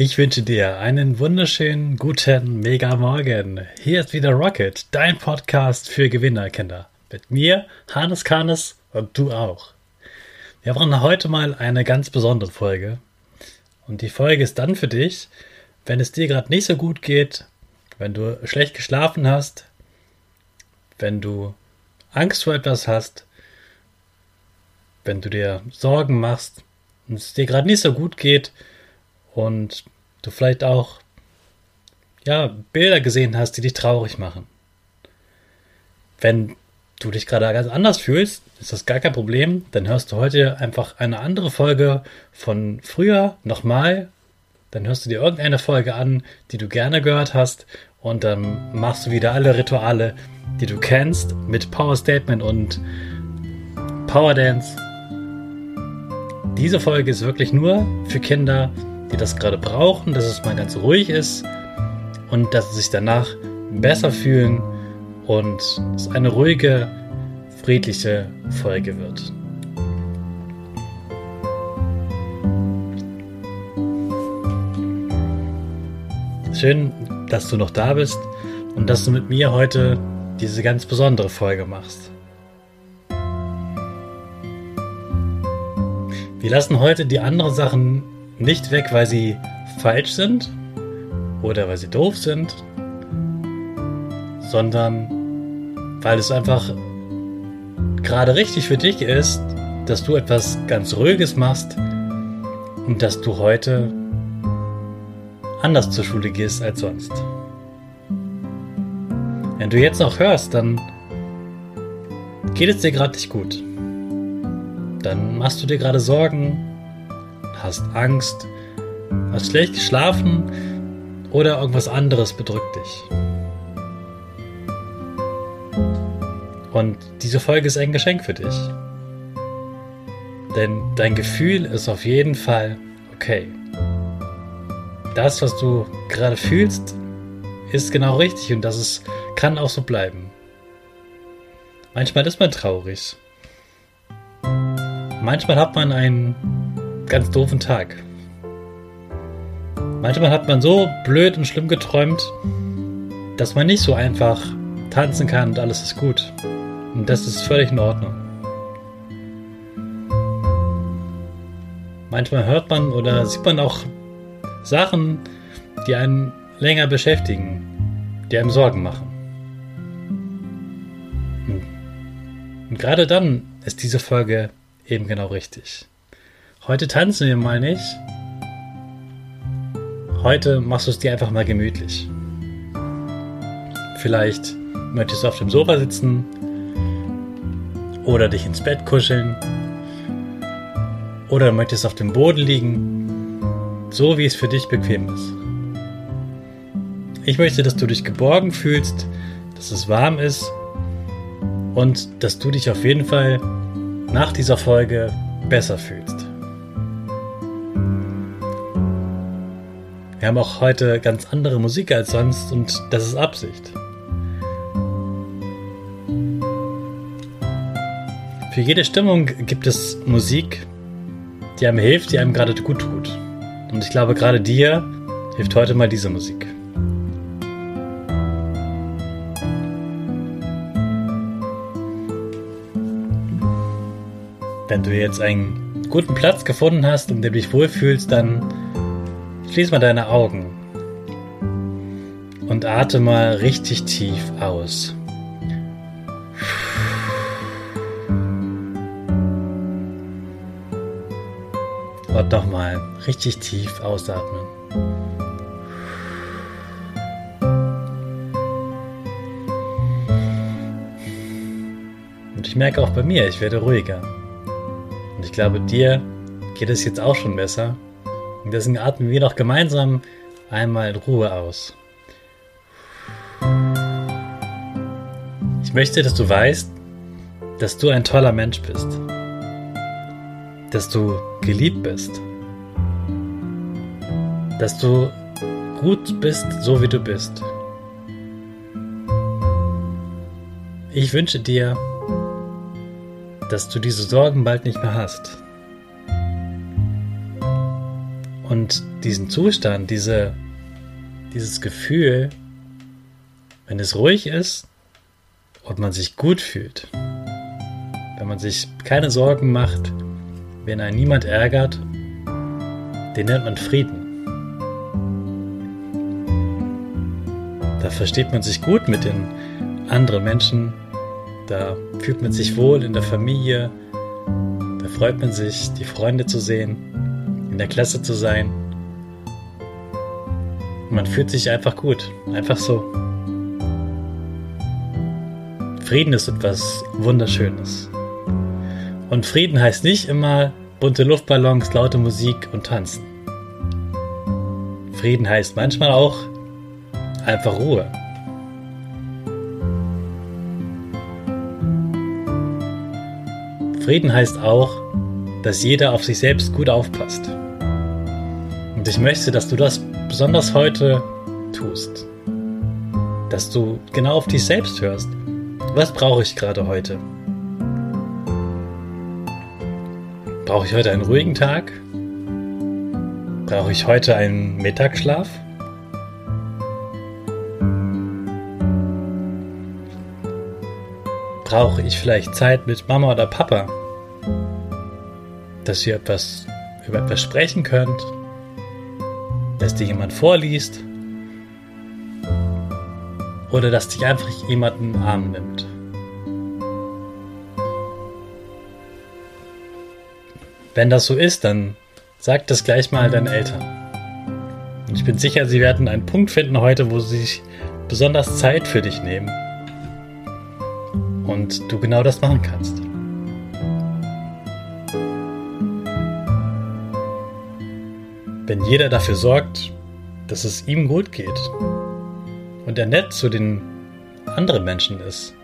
Ich wünsche dir einen wunderschönen, guten, mega Morgen. Hier ist wieder Rocket, dein Podcast für Gewinnerkinder. Mit mir, Hannes Kahnes und du auch. Wir machen heute mal eine ganz besondere Folge. Und die Folge ist dann für dich, wenn es dir gerade nicht so gut geht, wenn du schlecht geschlafen hast, wenn du Angst vor etwas hast, wenn du dir Sorgen machst und es dir gerade nicht so gut geht, und du vielleicht auch ja, Bilder gesehen hast, die dich traurig machen. Wenn du dich gerade ganz anders fühlst, ist das gar kein Problem. Dann hörst du heute einfach eine andere Folge von früher nochmal. Dann hörst du dir irgendeine Folge an, die du gerne gehört hast. Und dann machst du wieder alle Rituale, die du kennst, mit Power Statement und Power Dance. Diese Folge ist wirklich nur für Kinder, die das gerade brauchen, dass es mal ganz ruhig ist und dass sie sich danach besser fühlen und es eine ruhige, friedliche Folge wird. Schön, dass du noch da bist und dass du mit mir heute diese ganz besondere Folge machst. Wir lassen heute die anderen Sachen nicht weg, weil sie falsch sind oder weil sie doof sind, sondern weil es einfach gerade richtig für dich ist, dass du etwas ganz Ruhiges machst und dass du heute anders zur Schule gehst als sonst. Wenn du jetzt noch hörst, dann geht es dir gerade nicht gut. Dann machst du dir gerade Sorgen, hast Angst, hast schlecht geschlafen oder irgendwas anderes bedrückt dich. Und diese Folge ist ein Geschenk für dich. Denn dein Gefühl ist auf jeden Fall okay. Das, was du gerade fühlst, ist genau richtig und das ist, kann auch so bleiben. Manchmal ist man traurig. Manchmal hat man einen ganz doofen Tag. Manchmal hat man so blöd und schlimm geträumt, dass man nicht so einfach tanzen kann und alles ist gut. Und das ist völlig in Ordnung. Manchmal hört man oder sieht man auch Sachen, die einen länger beschäftigen, die einem Sorgen machen. Und gerade dann ist diese Folge eben genau richtig. Heute tanzen wir mal nicht. Heute machst du es dir einfach mal gemütlich. Vielleicht möchtest du auf dem Sofa sitzen oder dich ins Bett kuscheln oder möchtest auf dem Boden liegen, so wie es für dich bequem ist. Ich möchte, dass du dich geborgen fühlst, dass es warm ist und dass du dich auf jeden Fall nach dieser Folge besser fühlst. Wir haben auch heute ganz andere Musik als sonst und das ist Absicht. Für jede Stimmung gibt es Musik, die einem hilft, die einem gerade gut tut. Und ich glaube, gerade dir hilft heute mal diese Musik. Wenn du jetzt einen guten Platz gefunden hast, in dem du dich wohlfühlst, dann Schließ mal deine Augen und atme mal richtig tief aus. Und nochmal richtig tief ausatmen. Und ich merke auch bei mir, ich werde ruhiger. Und ich glaube, dir geht es jetzt auch schon besser. Deswegen atmen wir doch gemeinsam einmal in Ruhe aus. Ich möchte, dass du weißt, dass du ein toller Mensch bist. Dass du geliebt bist. Dass du gut bist, so wie du bist. Ich wünsche dir, dass du diese Sorgen bald nicht mehr hast. Und diesen Zustand, diese, dieses Gefühl, wenn es ruhig ist und man sich gut fühlt, wenn man sich keine Sorgen macht, wenn einen niemand ärgert, den nennt man Frieden. Da versteht man sich gut mit den anderen Menschen, da fühlt man sich wohl in der Familie, da freut man sich, die Freunde zu sehen, in der Klasse zu sein. Man fühlt sich einfach gut, einfach so. Frieden ist etwas Wunderschönes. Und Frieden heißt nicht immer bunte Luftballons, laute Musik und Tanzen. Frieden heißt manchmal auch einfach Ruhe. Frieden heißt auch, dass jeder auf sich selbst gut aufpasst. Ich möchte, dass du das besonders heute tust. Dass du genau auf dich selbst hörst. Was brauche ich gerade heute? Brauche ich heute einen ruhigen Tag? Brauche ich heute einen Mittagsschlaf? Brauche ich vielleicht Zeit mit Mama oder Papa? Dass ihr etwas über etwas sprechen könnt? Dass dir jemand vorliest? Oder dass dich einfach jemand in den Arm nimmt? Wenn das so ist, dann sag das gleich mal deinen Eltern. Und ich bin sicher, sie werden einen Punkt finden heute, wo sie sich besonders Zeit für dich nehmen. Und du genau das machen kannst. Wenn jeder dafür sorgt, dass es ihm gut geht und er nett zu den anderen Menschen ist,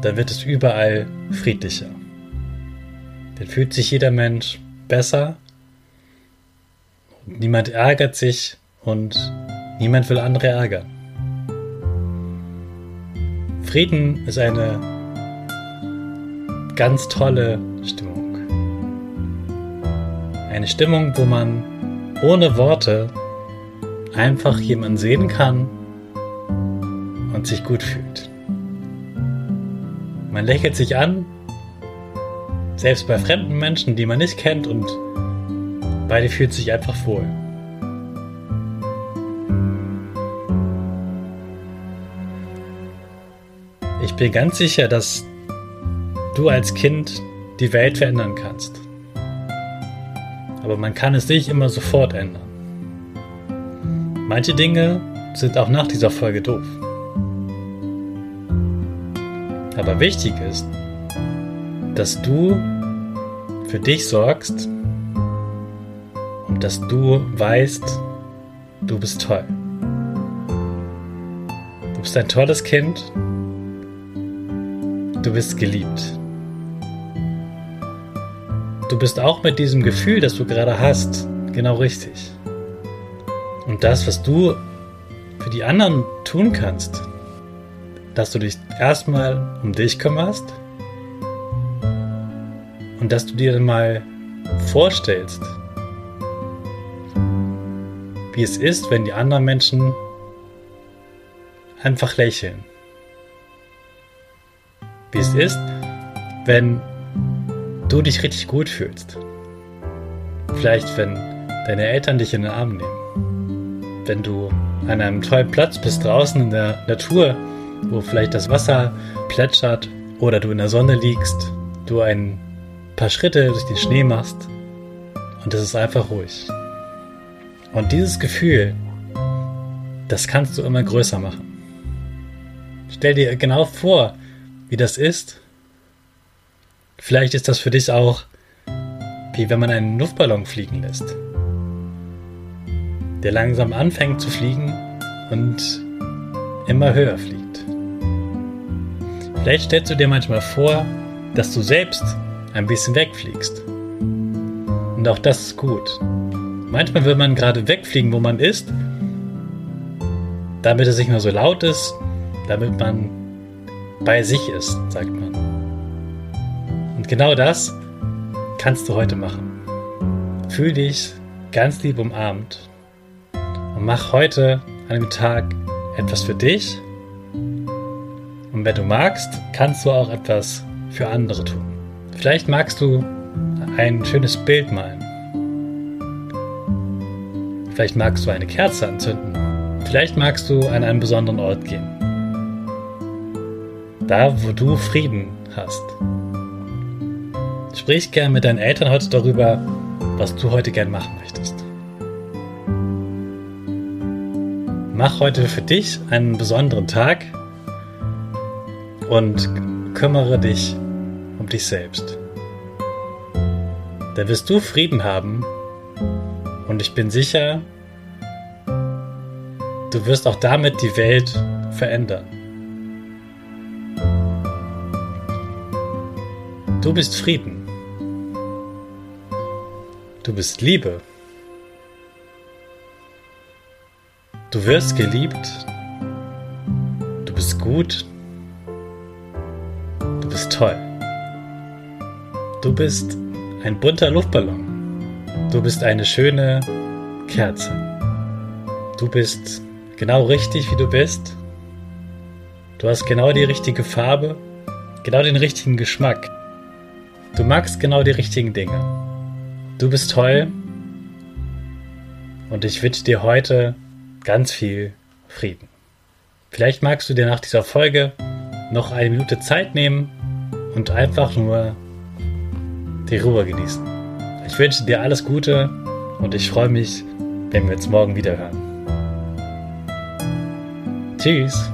dann wird es überall friedlicher. Dann fühlt sich jeder Mensch besser. Niemand ärgert sich und niemand will andere ärgern. Frieden ist eine ganz tolle Stimmung. Eine Stimmung, wo man ohne Worte einfach jemanden sehen kann und sich gut fühlt. Man lächelt sich an selbst bei fremden Menschen, die man nicht kennt und beide fühlt sich einfach wohl. Ich bin ganz sicher, dass du als Kind die Welt verändern kannst. Aber man kann es nicht immer sofort ändern. Manche Dinge sind auch nach dieser Folge doof. Aber wichtig ist, dass du für dich sorgst und dass du weißt, du bist toll. Du bist ein tolles Kind. Du bist geliebt. Du bist auch mit diesem Gefühl, das du gerade hast, genau richtig. Und das, was du für die anderen tun kannst, dass du dich erstmal um dich kümmerst und dass du dir mal vorstellst, wie es ist, wenn die anderen Menschen einfach lächeln. Wie es ist, wenn dich richtig gut fühlst. Vielleicht, wenn deine Eltern dich in den Arm nehmen. Wenn du an einem tollen Platz bist draußen in der Natur, wo vielleicht das Wasser plätschert oder du in der Sonne liegst, du einen paar Schritte durch den Schnee machst und es ist einfach ruhig. Und dieses Gefühl, das kannst du immer größer machen. Stell dir genau vor, wie das ist. Vielleicht ist das für dich auch wie wenn man einen Luftballon fliegen lässt, der langsam anfängt zu fliegen und immer höher fliegt. Vielleicht stellst du dir manchmal vor, dass du selbst ein bisschen wegfliegst. Und auch das ist gut. Manchmal will man gerade wegfliegen, wo man ist, damit es nicht mehr so laut ist, damit man bei sich ist, sagt man. Und genau das kannst du heute machen. fühl dich ganz lieb umarmt und mach heute an dem Tag etwas für dich. Und wenn du magst, kannst du auch etwas für andere tun. Vielleicht magst du ein schönes Bild malen. Vielleicht magst du eine Kerze anzünden. Vielleicht magst du an einen besonderen Ort gehen. Da, wo du Frieden hast. Sprich gern mit deinen Eltern heute darüber, was du heute gern machen möchtest. Mach heute für dich einen besonderen Tag und kümmere dich um dich selbst. Da wirst du Frieden haben und ich bin sicher, du wirst auch damit die Welt verändern. Du bist Frieden. Du bist Liebe. Du wirst geliebt. Du bist gut. Du bist toll. Du bist ein bunter Luftballon. Du bist eine schöne Kerze. Du bist genau richtig, wie du bist. Du hast genau die richtige Farbe, genau den richtigen Geschmack. Du magst genau die richtigen Dinge. Du bist toll und ich wünsche dir heute ganz viel Frieden. Vielleicht magst du dir nach dieser Folge noch eine Minute Zeit nehmen und einfach nur die Ruhe genießen. Ich wünsche dir alles Gute und ich freue mich, wenn wir uns morgen wieder hören. Tschüss.